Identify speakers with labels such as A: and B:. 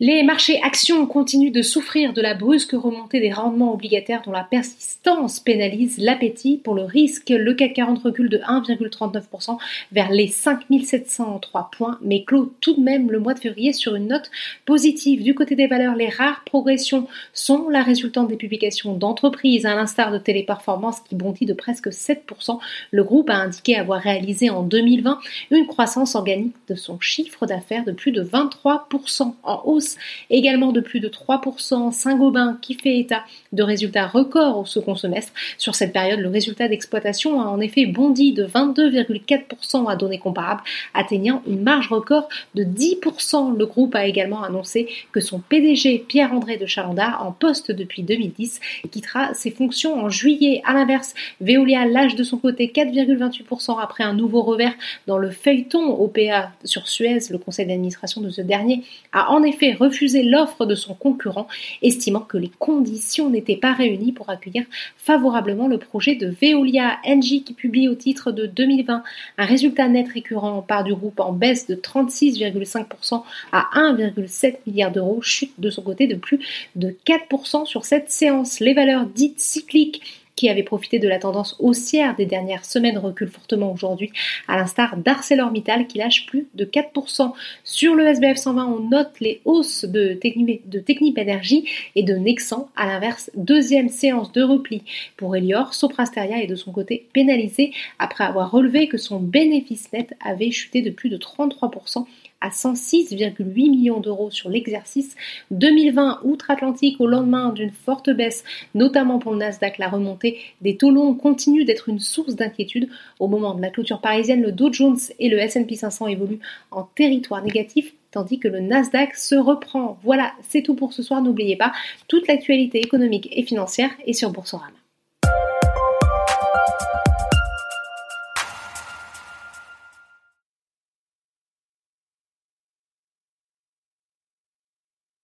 A: Les marchés actions continuent de souffrir de la brusque remontée des rendements obligataires dont la persistance pénalise l'appétit pour le risque. Le CAC 40 recule de 1,39% vers les 5703 points, mais clôt tout de même le mois de février sur une note positive. Du côté des valeurs, les rares progressions sont la résultante des publications d'entreprises, à l'instar de Téléperformance qui bondit de presque 7%. Le groupe a indiqué avoir réalisé en 2020 une croissance organique de son chiffre d'affaires de plus de 23% en hausse également de plus de 3%. Saint-Gobain qui fait état de résultats records au second semestre. Sur cette période, le résultat d'exploitation a en effet bondi de 22,4% à données comparables, atteignant une marge record de 10%. Le groupe a également annoncé que son PDG Pierre-André de Chalandard, en poste depuis 2010, quittera ses fonctions en juillet. À l'inverse, Veolia lâche de son côté 4,28% après un nouveau revers dans le feuilleton OPA sur Suez. Le conseil d'administration de ce dernier a en effet refusé l'offre de son concurrent, estimant que les conditions n'étaient pas réunies pour accueillir favorablement le projet de Veolia Engie qui publie au titre de 2020 un résultat net récurrent par du groupe en baisse de 36,5% à 1,7 milliard d'euros, chute de son côté de plus de 4% sur cette séance. Les valeurs dites cycliques qui avait profité de la tendance haussière des dernières semaines recule fortement aujourd'hui, à l'instar d'ArcelorMittal qui lâche plus de 4%. Sur le SBF 120, on note les hausses de, de Technip Energy et de Nexan. À l'inverse, deuxième séance de repli pour Elior. Soprasteria est de son côté pénalisé après avoir relevé que son bénéfice net avait chuté de plus de 33% à 106,8 millions d'euros sur l'exercice 2020 outre-Atlantique au lendemain d'une forte baisse, notamment pour le Nasdaq. La remontée des taux longs continue d'être une source d'inquiétude. Au moment de la clôture parisienne, le Dow Jones et le S&P 500 évoluent en territoire négatif tandis que le Nasdaq se reprend. Voilà, c'est tout pour ce soir. N'oubliez pas, toute l'actualité économique et financière est sur Boursorama.